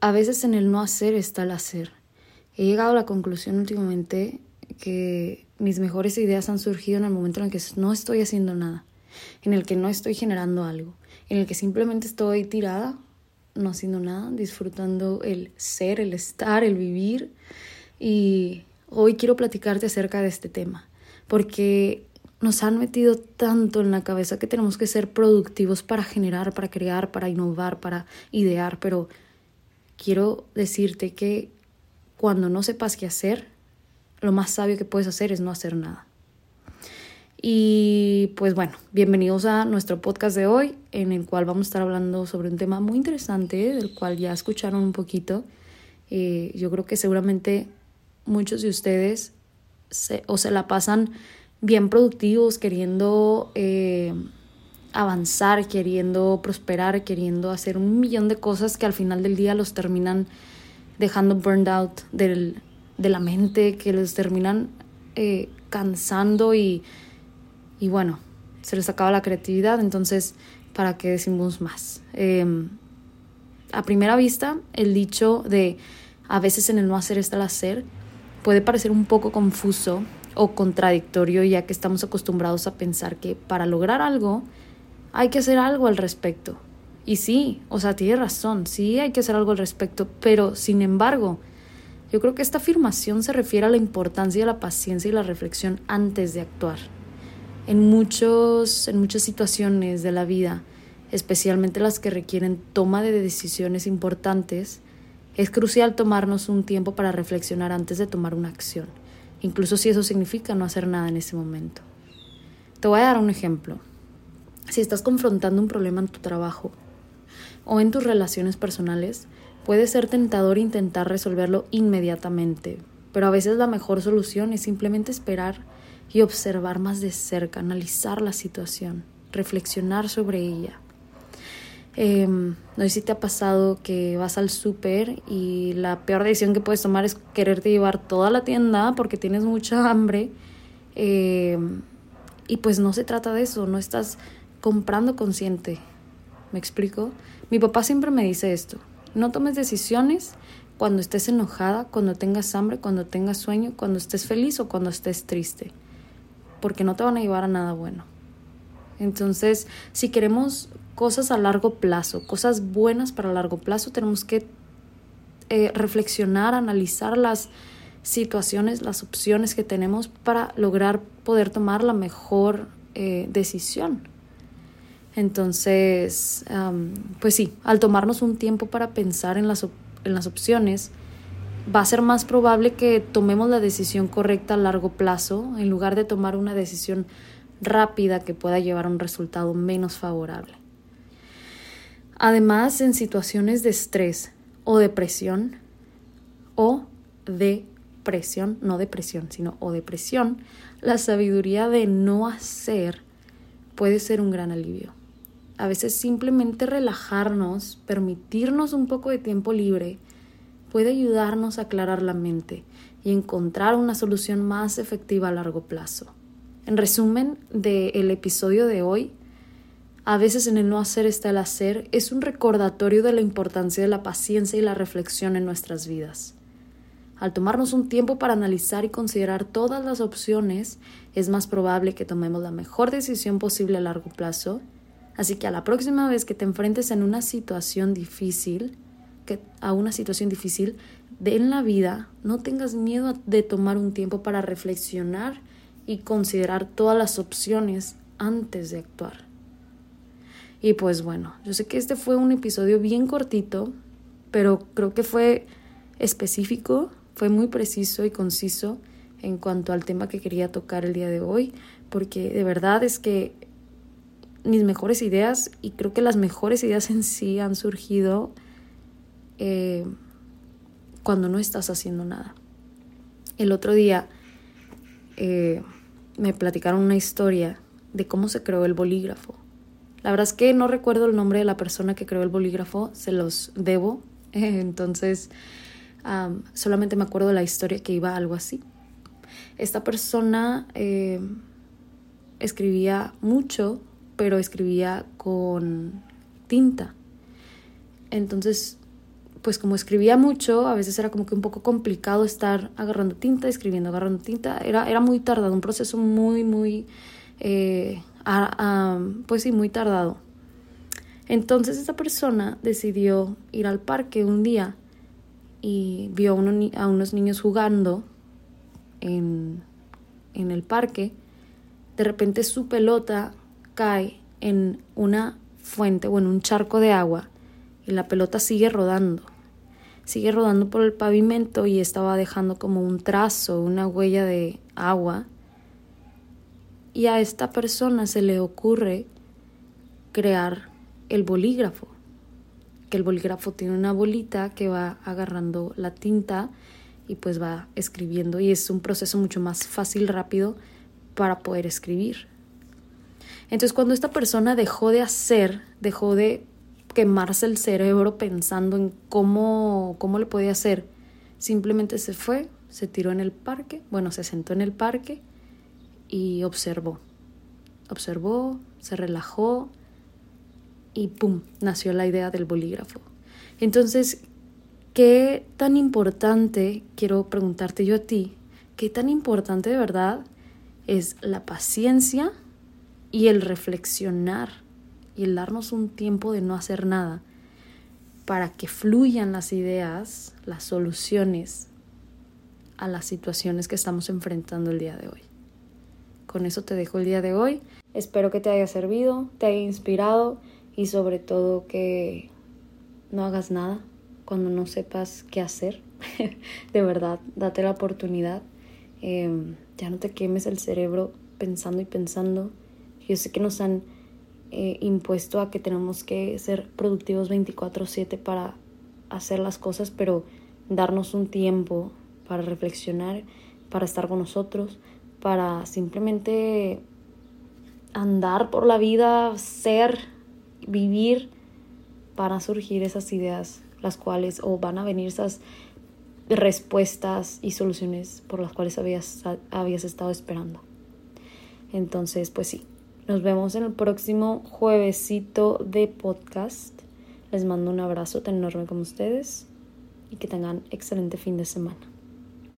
a veces en el no hacer está el hacer. He llegado a la conclusión últimamente que mis mejores ideas han surgido en el momento en el que no estoy haciendo nada, en el que no estoy generando algo, en el que simplemente estoy tirada, no haciendo nada, disfrutando el ser, el estar, el vivir. Y hoy quiero platicarte acerca de este tema, porque nos han metido tanto en la cabeza que tenemos que ser productivos para generar, para crear, para innovar, para idear, pero quiero decirte que cuando no sepas qué hacer, lo más sabio que puedes hacer es no hacer nada. Y pues bueno, bienvenidos a nuestro podcast de hoy, en el cual vamos a estar hablando sobre un tema muy interesante, del cual ya escucharon un poquito. Eh, yo creo que seguramente muchos de ustedes se, o se la pasan bien productivos, queriendo eh, avanzar, queriendo prosperar, queriendo hacer un millón de cosas que al final del día los terminan dejando burned out del, de la mente, que los terminan eh, cansando y, y bueno, se les acaba la creatividad, entonces, ¿para qué decimos más? Em, a primera vista, el dicho de a veces en el no hacer está el hacer puede parecer un poco confuso o contradictorio ya que estamos acostumbrados a pensar que para lograr algo hay que hacer algo al respecto. Y sí, o sea, tiene razón, sí hay que hacer algo al respecto, pero sin embargo, yo creo que esta afirmación se refiere a la importancia de la paciencia y la reflexión antes de actuar. En, muchos, en muchas situaciones de la vida, especialmente las que requieren toma de decisiones importantes, es crucial tomarnos un tiempo para reflexionar antes de tomar una acción incluso si eso significa no hacer nada en ese momento. Te voy a dar un ejemplo. Si estás confrontando un problema en tu trabajo o en tus relaciones personales, puede ser tentador intentar resolverlo inmediatamente, pero a veces la mejor solución es simplemente esperar y observar más de cerca, analizar la situación, reflexionar sobre ella Em, no sé si te ha pasado que vas al súper y la peor decisión que puedes tomar es quererte llevar toda la tienda porque tienes mucha hambre. Em, y pues no se trata de eso, no estás comprando consciente. ¿Me explico? Mi papá siempre me dice esto. No tomes decisiones cuando estés enojada, cuando tengas hambre, cuando tengas sueño, cuando estés feliz o cuando estés triste. Porque no te van a llevar a nada bueno. Entonces, si queremos cosas a largo plazo, cosas buenas para largo plazo, tenemos que eh, reflexionar, analizar las situaciones, las opciones que tenemos para lograr poder tomar la mejor eh, decisión. Entonces, pues sí, al tomarnos un tiempo para pensar en las, en las opciones, va a ser más probable que tomemos la decisión correcta a largo plazo en lugar de tomar una decisión rápida que pueda llevar a un resultado menos favorable. Además, en situaciones de estrés o depresión o depresión, no depresión, sino o depresión, la sabiduría de no hacer puede ser un gran alivio. A veces simplemente relajarnos, permitirnos un poco de tiempo libre, puede ayudarnos a aclarar la mente y encontrar una solución más efectiva a largo plazo. En resumen del episodio de hoy, a veces en el no hacer está el hacer, es un recordatorio de la importancia de la paciencia y la reflexión en nuestras vidas. Al tomarnos un tiempo para analizar y considerar todas las opciones, es más probable que tomemos la mejor decisión posible a largo plazo. Así que a la próxima vez que te enfrentes en una situación difícil, que, a una situación difícil de en la vida, no tengas miedo de tomar un tiempo para reflexionar y considerar todas las opciones antes de actuar. Y pues bueno, yo sé que este fue un episodio bien cortito, pero creo que fue específico, fue muy preciso y conciso en cuanto al tema que quería tocar el día de hoy, porque de verdad es que mis mejores ideas, y creo que las mejores ideas en sí han surgido eh, cuando no estás haciendo nada. El otro día eh, me platicaron una historia de cómo se creó el bolígrafo. La verdad es que no recuerdo el nombre de la persona que creó el bolígrafo, se los debo. Entonces, solamente me acuerdo de la historia que iba algo así. Esta persona eh, escribía mucho, pero escribía con tinta. Entonces, pues como escribía mucho, a veces era como que un poco complicado estar agarrando tinta, escribiendo, agarrando tinta. Era, era muy tardado, un proceso muy, muy, eh, pues sí, muy tardado. Entonces esta persona decidió ir al parque un día y vio a, unos niños jugando en, en el parque. De repente su pelota cae en una fuente o en un charco de agua y la pelota sigue rodando. Sigue rodando por el pavimento y estaba dejando como un trazo, una huella de agua. Y a esta persona se le ocurre crear el bolígrafo, que el bolígrafo tiene una bolita que va agarrando la tinta y pues va escribiendo y es un proceso mucho más fácil, rápido para poder escribir. Entonces cuando esta persona dejó de hacer, dejó de quemarse el cerebro pensando en cómo, cómo le podía hacer. Simplemente se fue, se tiró en el parque, bueno, se sentó en el parque y observó. Observó, se relajó y ¡pum! nació la idea del bolígrafo. Entonces, ¿qué tan importante, quiero preguntarte yo a ti, qué tan importante de verdad es la paciencia y el reflexionar y el darnos un tiempo de no hacer nada para que fluyan las ideas, las soluciones a las situaciones que estamos enfrentando el día de hoy. Con eso te dejo el día de hoy. Espero que te haya servido, te haya inspirado y sobre todo que no hagas nada cuando no sepas qué hacer. de verdad, date la oportunidad. Em, ya no te quemes el cerebro pensando y pensando. Yo sé que nos han eh, impuesto a que tenemos que ser productivos 24/7 para hacer las cosas, pero darnos un tiempo para reflexionar, para estar con nosotros, para simplemente andar por la vida, ser, vivir, para surgir esas ideas, las cuales, o van a venir esas respuestas y soluciones por las cuales habías, habías estado esperando. Entonces, pues sí, nos vemos en el próximo juevesito de podcast. Les mando un abrazo tan enorme como ustedes y que tengan excelente fin de semana.